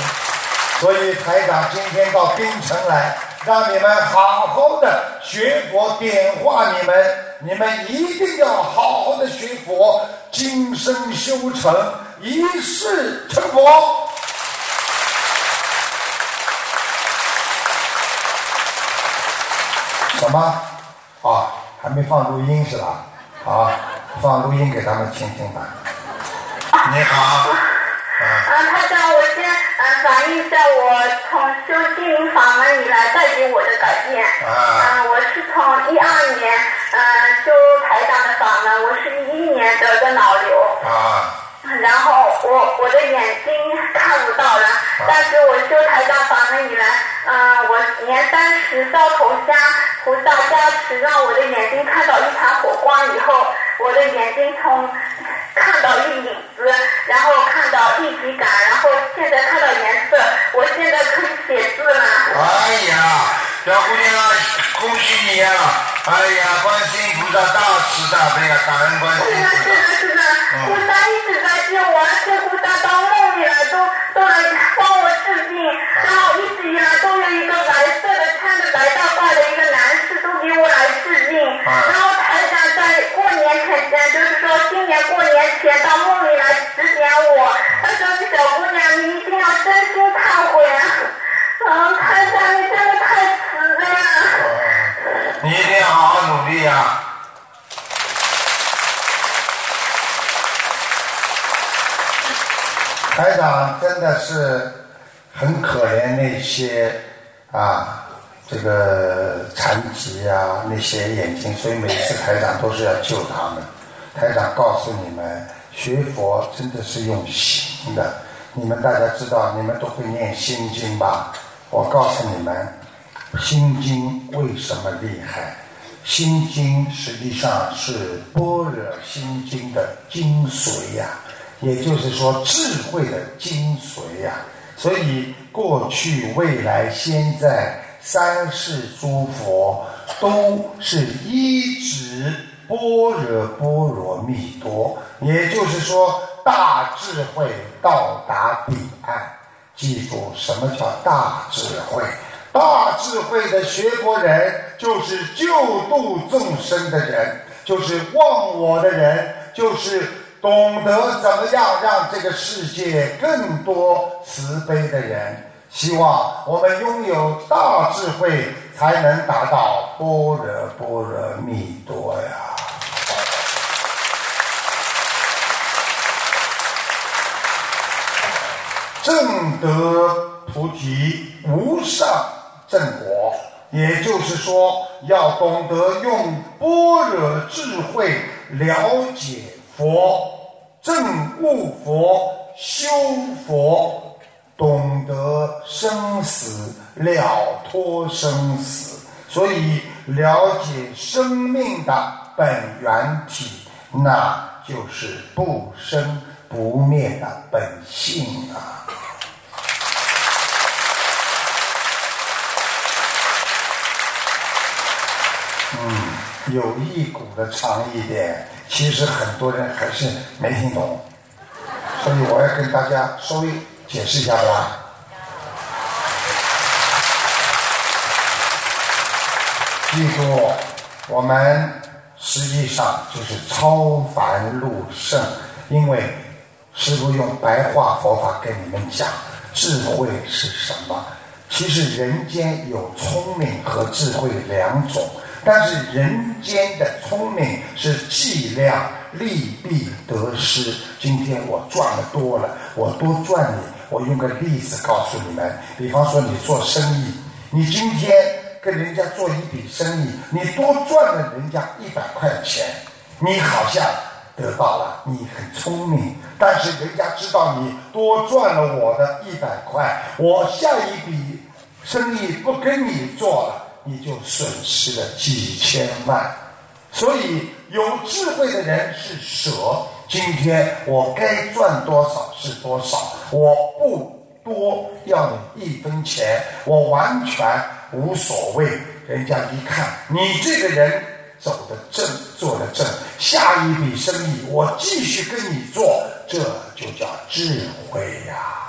Speaker 1: 所以台长今天到冰城来，让你们好好的学佛点化你们，你们一定要好好的学佛，今生修成，一世成佛。什么？啊，还没放录音是吧？好，放录音给他们听听吧。你好。
Speaker 2: 啊，他长，我先嗯反映一下我从修心灵法门以来带给我的改变。啊，我是从一二年嗯修台长的法门，我是一一年得的脑瘤。啊。然后我我的眼睛看不到了，但是我修台长法门以来，嗯，我年三十烧头香，菩萨加持，让我的眼睛看到一团火光以后，我的眼睛从。看到一影子，然后看到立体感，然后现在看到颜色，我现在可以写字了。哎
Speaker 1: 呀，小姑娘，恭喜你呀！哎呀，观世音菩萨大慈大悲啊，感恩观世音菩萨。
Speaker 2: 是的，是的，菩萨一直在救我，这菩萨到梦里来都都来帮我治病，然后一直以来都有一个白色的穿着白大褂的一个男士都给我来治病，然后台长在过年前，就是说今年过年。前到梦里来指点我，他说这：“小姑娘，你一定要真心忏悔啊！啊，台长，你真的太慈悲了。
Speaker 1: 你一定要好好努力啊！台长真的是很可怜那些啊，这个残疾啊，那些眼睛，所以每次台长都是要救他们。”台长告诉你们，学佛真的是用心的。你们大家知道，你们都会念心经吧？我告诉你们，心经为什么厉害？心经实际上是般若心经的精髓呀，也就是说智慧的精髓呀。所以过去、未来、现在三世诸佛都是一指般若波罗蜜多，也就是说，大智慧到达彼岸。记住，什么叫大智慧？大智慧的学佛人，就是救度众生的人，就是忘我的人，就是懂得怎么样让这个世界更多慈悲的人。希望我们拥有大智慧，才能达到般若波罗蜜多呀！正得菩提无上。正果，也就是说，要懂得用般若智慧了解佛、证悟佛、修佛，懂得生死，了脱生死，所以了解生命的本源体，那就是不生不灭的本性啊。嗯，有一股的长一点，其实很多人还是没听懂，所以我要跟大家稍微解释一下吧。记住，我们实际上就是超凡入圣，因为师傅用白话佛法跟你们讲，智慧是什么？其实人间有聪明和智慧两种。但是人间的聪明是计量利弊得失。今天我赚的多了，我多赚你。我用个例子告诉你们，比方说你做生意，你今天跟人家做一笔生意，你多赚了人家一百块钱，你好像得到了，你很聪明。但是人家知道你多赚了我的一百块，我下一笔生意不跟你做了。你就损失了几千万，所以有智慧的人是舍。今天我该赚多少是多少，我不多要你一分钱，我完全无所谓。人家一看你这个人走的正，做的正，下一笔生意我继续跟你做，这就叫智慧呀。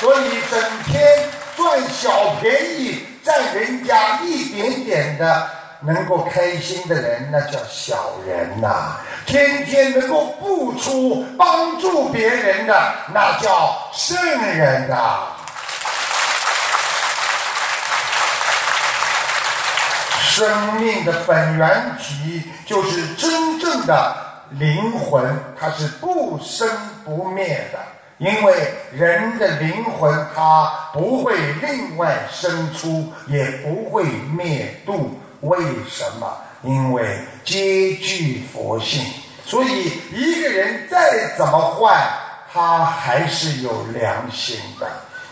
Speaker 1: 所以整天占小便宜，占人家一点点的，能够开心的人，那叫小人呐。天天能够付出帮助别人的，那叫圣人呐。生命的本源体就是真正的灵魂，它是不生不灭的。因为人的灵魂，它不会另外生出，也不会灭度。为什么？因为皆具佛性。所以一个人再怎么坏，他还是有良心的。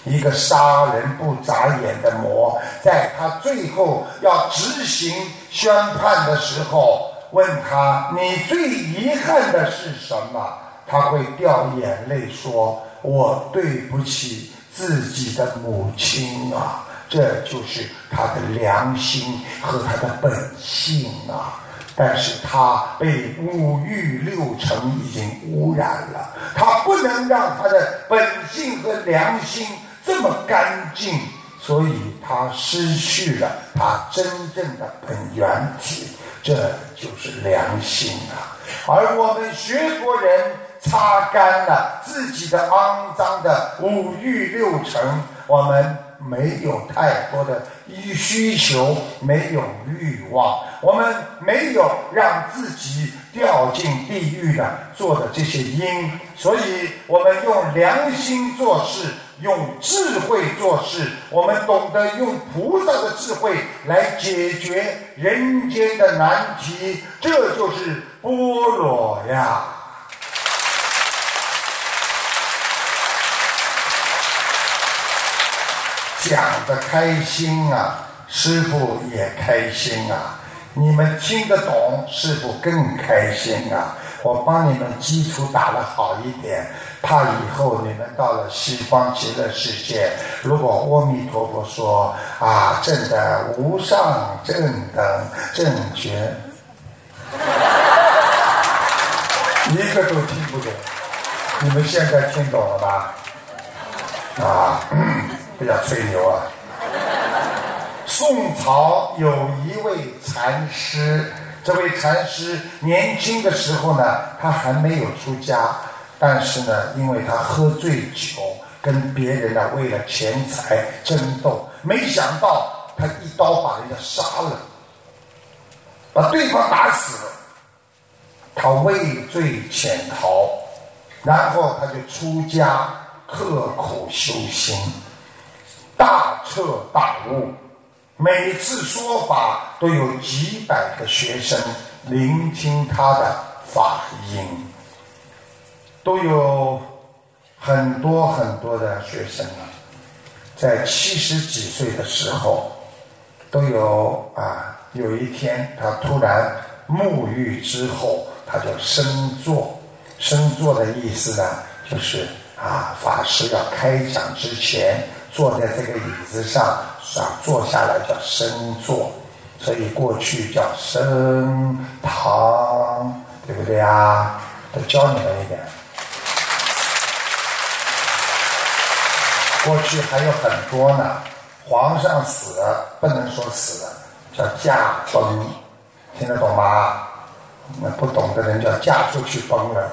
Speaker 1: 一个杀人不眨眼的魔，在他最后要执行宣判的时候，问他：“你最遗憾的是什么？”他会掉眼泪说：“我对不起自己的母亲啊！”这就是他的良心和他的本性啊！但是他被五欲六尘已经污染了，他不能让他的本性和良心这么干净，所以他失去了他真正的本源体，这就是良心啊！而我们学佛人。擦干了自己的肮脏的五欲六尘，我们没有太多的欲需求，没有欲望，我们没有让自己掉进地狱的做的这些因，所以我们用良心做事，用智慧做事，我们懂得用菩萨的智慧来解决人间的难题，这就是般若呀。讲的开心啊，师傅也开心啊。你们听得懂，师傅更开心啊！我帮你们基础打得好一点，怕以后你们到了西方极乐世界，如果阿弥陀佛说啊，正的无上正等正觉，一个都听不懂。你们现在听懂了吧？啊，不要吹牛啊！宋朝有一位禅师，这位禅师年轻的时候呢，他还没有出家，但是呢，因为他喝醉酒，跟别人呢为了钱财争斗，没想到他一刀把人家杀了，把对方打死了，他畏罪潜逃，然后他就出家，刻苦修心，大彻大悟。每次说法都有几百个学生聆听他的法音，都有很多很多的学生啊，在七十几岁的时候，都有啊，有一天他突然沐浴之后，他就升座。升座的意思呢，就是啊，法师要开讲之前，坐在这个椅子上。啊，坐下来叫升坐，所以过去叫升堂，对不对啊？都教你们一点。过去还有很多呢，皇上死不能说死，叫驾崩，听得懂吗？那不懂的人叫嫁出去崩了，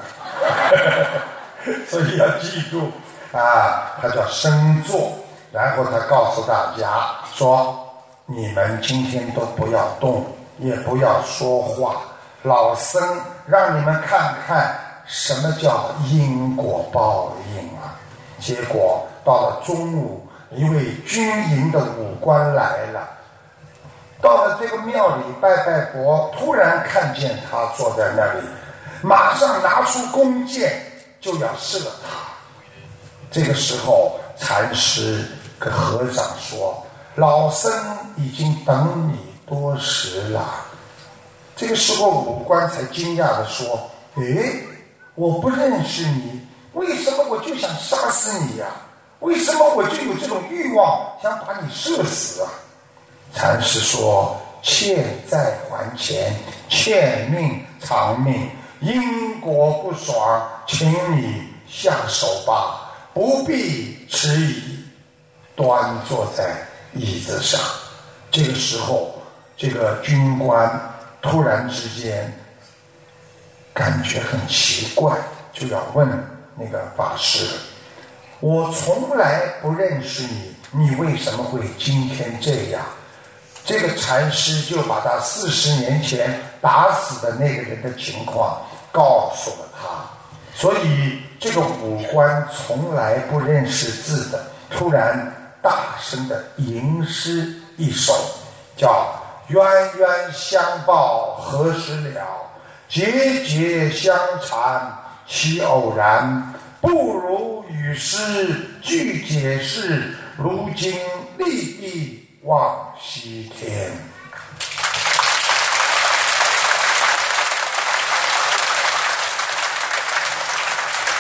Speaker 1: 所以要记住啊，它叫升座。然后他告诉大家说：“你们今天都不要动，也不要说话。老僧让你们看看什么叫因果报应啊！”结果到了中午，一位军营的武官来了，到了这个庙里拜拜佛，突然看见他坐在那里，马上拿出弓箭就要射他。这个时候，禅师。跟和尚说：“老僧已经等你多时了。”这个时候，武官才惊讶的说：“诶，我不认识你，为什么我就想杀死你呀？为什么我就有这种欲望，想把你射死啊？”禅师说：“欠债还钱，欠命偿命，因果不爽，请你下手吧，不必迟疑。”端坐在椅子上，这个时候，这个军官突然之间感觉很奇怪，就要问那个法师：“我从来不认识你，你为什么会今天这样？”这个禅师就把他四十年前打死的那个人的情况告诉了他。所以，这个武官从来不认识字的，突然。大声的吟诗一首，叫“冤冤相报何时了，结结相缠岂偶然。不如与诗俱解释，如今立地望西天。”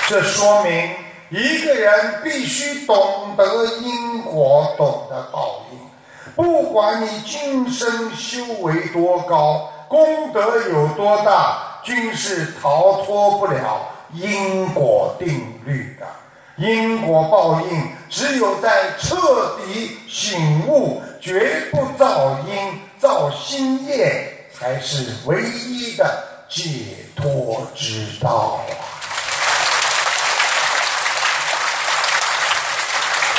Speaker 1: 这说明。一个人必须懂得因果，懂得报应。不管你今生修为多高，功德有多大，均是逃脱不了因果定律的。因果报应，只有在彻底醒悟，绝不造因造新业，才是唯一的解脱之道！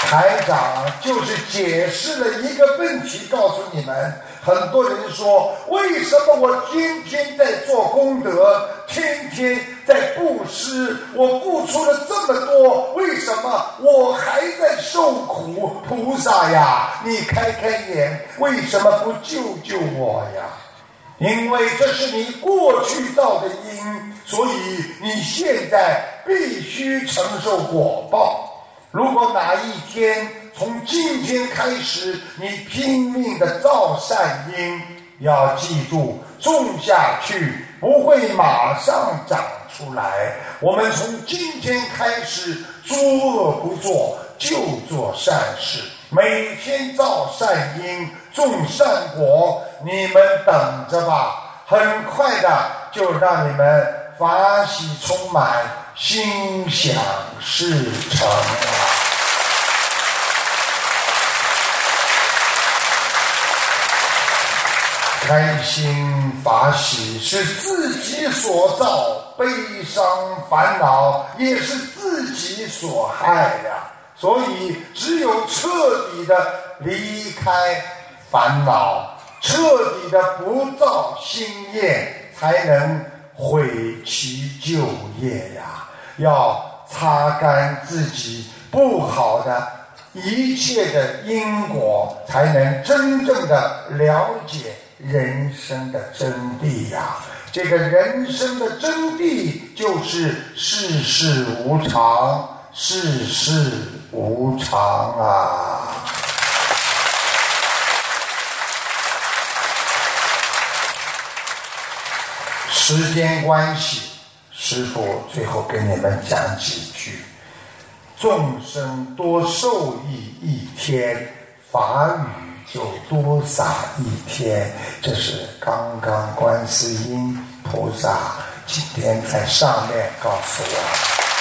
Speaker 1: 台长就是解释了一个问题，告诉你们。很多人说，为什么我天天在做功德，天天在布施，我付出了这么多，为什么我还在受苦？菩萨呀，你开开眼，为什么不救救我呀？因为这是你过去造的因，所以你现在必须承受果报。如果哪一天从今天开始，你拼命的造善因，要记住，种下去不会马上长出来。我们从今天开始，诸恶不作，就做善事，每天造善因，种善果。你们等着吧，很快的就让你们法喜充满，心想事成。开心法喜是自己所造，悲伤烦恼也是自己所害呀。所以，只有彻底的离开烦恼，彻底的不造新业，才能毁其旧业呀。要擦干自己不好的一切的因果，才能真正的了解。人生的真谛呀，这个人生的真谛就是世事无常，世事无常啊！时间关系，师傅最后跟你们讲几句：众生多受益一天，法语。就多洒一天，这是刚刚观世音菩萨今天在上面告诉我，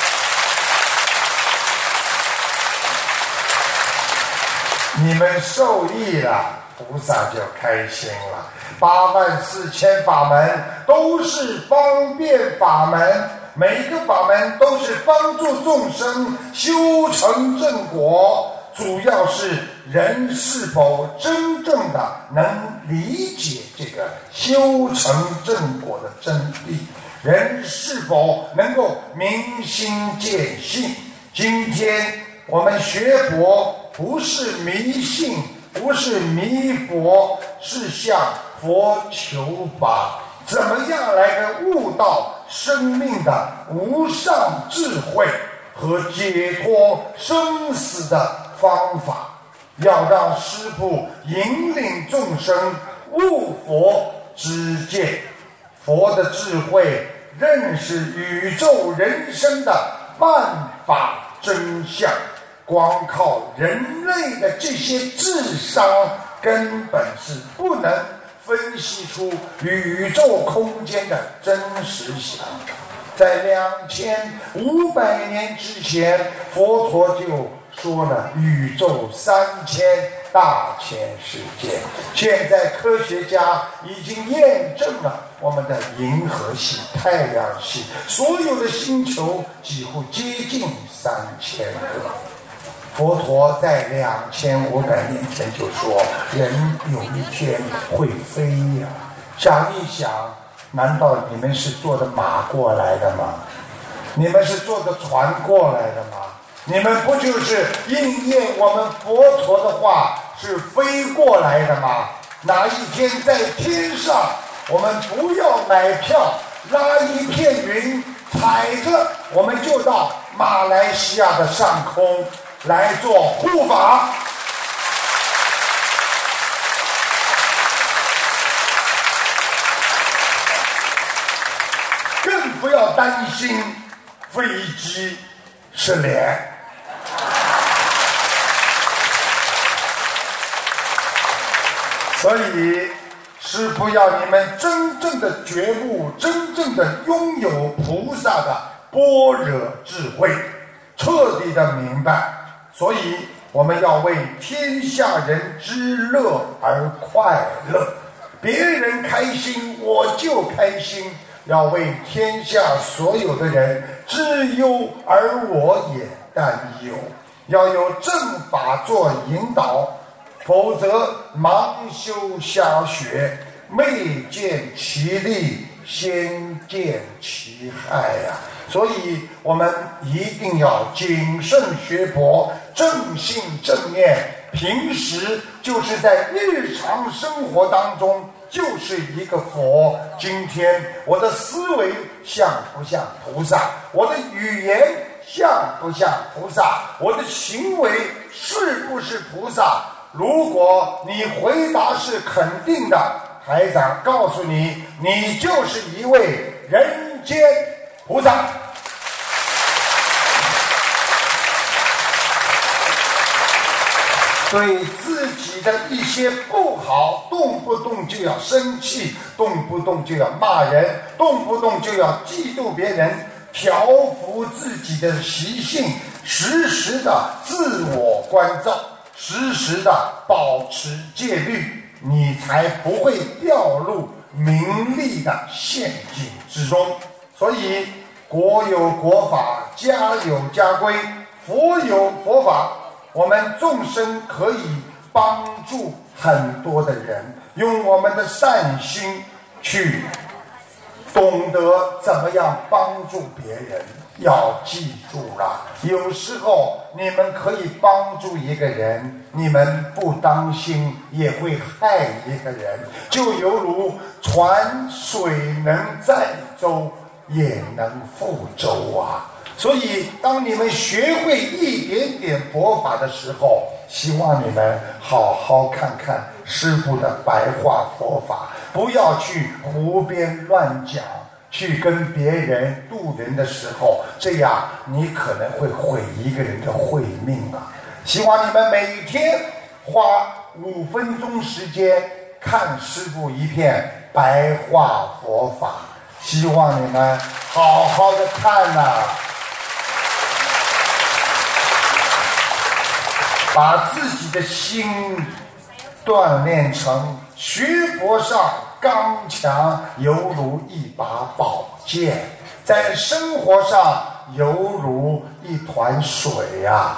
Speaker 1: 你们受益了，菩萨就开心了。八万四千法门都是方便法门，每个法门都是帮助众生修成正果。主要是人是否真正的能理解这个修成正果的真谛，人是否能够明心见性？今天我们学佛不是迷信，不是迷佛，是向佛求法，怎么样来个悟到生命的无上智慧和解脱生死的？方法要让师傅引领众生悟佛之见，佛的智慧认识宇宙人生的万法真相。光靠人类的这些智商，根本是不能分析出宇宙空间的真实相。在两千五百年之前，佛陀就。说了宇宙三千大千世界，现在科学家已经验证了我们的银河系、太阳系所有的星球几乎接近三千个。佛陀在两千五百年前就说，人有一天会飞呀。想一想，难道你们是坐着马过来的吗？你们是坐着船过来的吗？你们不就是应验我们佛陀的话是飞过来的吗？哪一天在天上，我们不要买票，拉一片云，踩着我们就到马来西亚的上空来做护法，更不要担心飞机失联。所以，师父要你们真正的觉悟，真正的拥有菩萨的般若智慧，彻底的明白。所以，我们要为天下人之乐而快乐，别人开心我就开心，要为天下所有的人之忧而我也担忧，要有正法做引导。否则，盲修瞎学，未见其利，先见其害呀！所以，我们一定要谨慎学佛，正信正念。平时就是在日常生活当中，就是一个佛。今天我的思维像不像菩萨？我的语言像不像菩萨？我的行为是不是菩萨？如果你回答是肯定的，台长告诉你，你就是一位人间菩萨。对自己的一些不好，动不动就要生气，动不动就要骂人，动不动就要嫉妒别人，调服自己的习性，时时的自我关照，时时的保持戒律，你才不会掉入名利的陷阱之中。所以，国有国法，家有家规，佛有佛法。我们众生可以帮助很多的人，用我们的善心去懂得怎么样帮助别人。要记住了，有时候你们可以帮助一个人，你们不当心也会害一个人。就犹如船水能载舟，也能覆舟啊。所以，当你们学会一点点佛法的时候，希望你们好好看看师傅的白话佛法，不要去胡编乱讲，去跟别人渡人的时候，这样你可能会毁一个人的慧命啊！希望你们每天花五分钟时间看师傅一片白话佛法，希望你们好好的看呐。把自己的心锻炼成学佛上刚强，犹如一把宝剑；在生活上犹如一团水呀。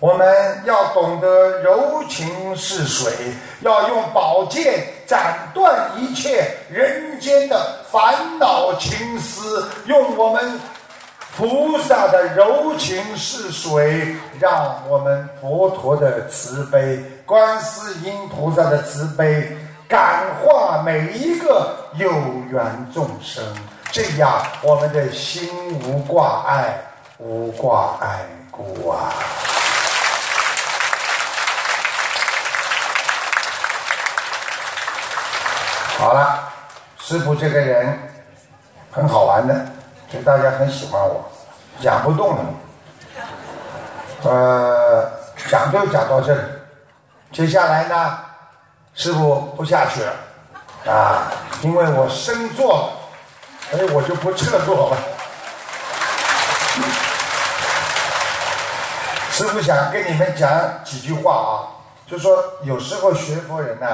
Speaker 1: 我们要懂得柔情似水，要用宝剑斩断一切人间的烦恼情思，用我们。菩萨的柔情似水，让我们佛陀的慈悲、观世音菩萨的慈悲感化每一个有缘众生，这样我们的心无挂碍，无挂碍故啊！好了，师傅这个人很好玩的。就大家很喜欢我，讲不动了，呃，讲就讲到这里，接下来呢，师傅不下去了，啊，因为我升座了，所以我就不撤坐了。师傅想跟你们讲几句话啊，就说有时候学佛人呢，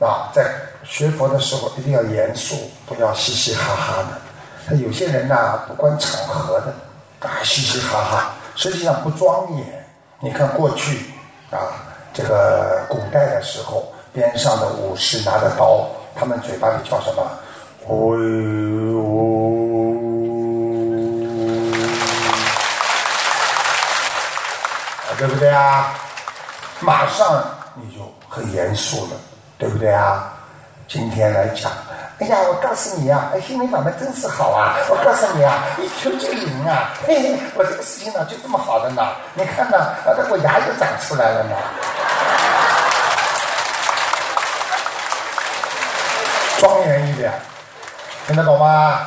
Speaker 1: 啊，在学佛的时候一定要严肃，不要嘻嘻哈哈的。他有些人呐，不管场合的，啊，嘻嘻哈哈，实际上不庄严。你看过去啊，这个古代的时候，边上的武士拿着刀，他们嘴巴里叫什么？哦，对不对啊？马上你就很严肃了，对不对啊？今天来讲。哎呀，我告诉你啊，哎，心灵法门真是好啊！我告诉你啊，一求就灵啊！嘿嘿，我这个事情呢就这么好的呢。你看呢，啊，这我牙又长出来了呢。庄严一点，听得懂吗？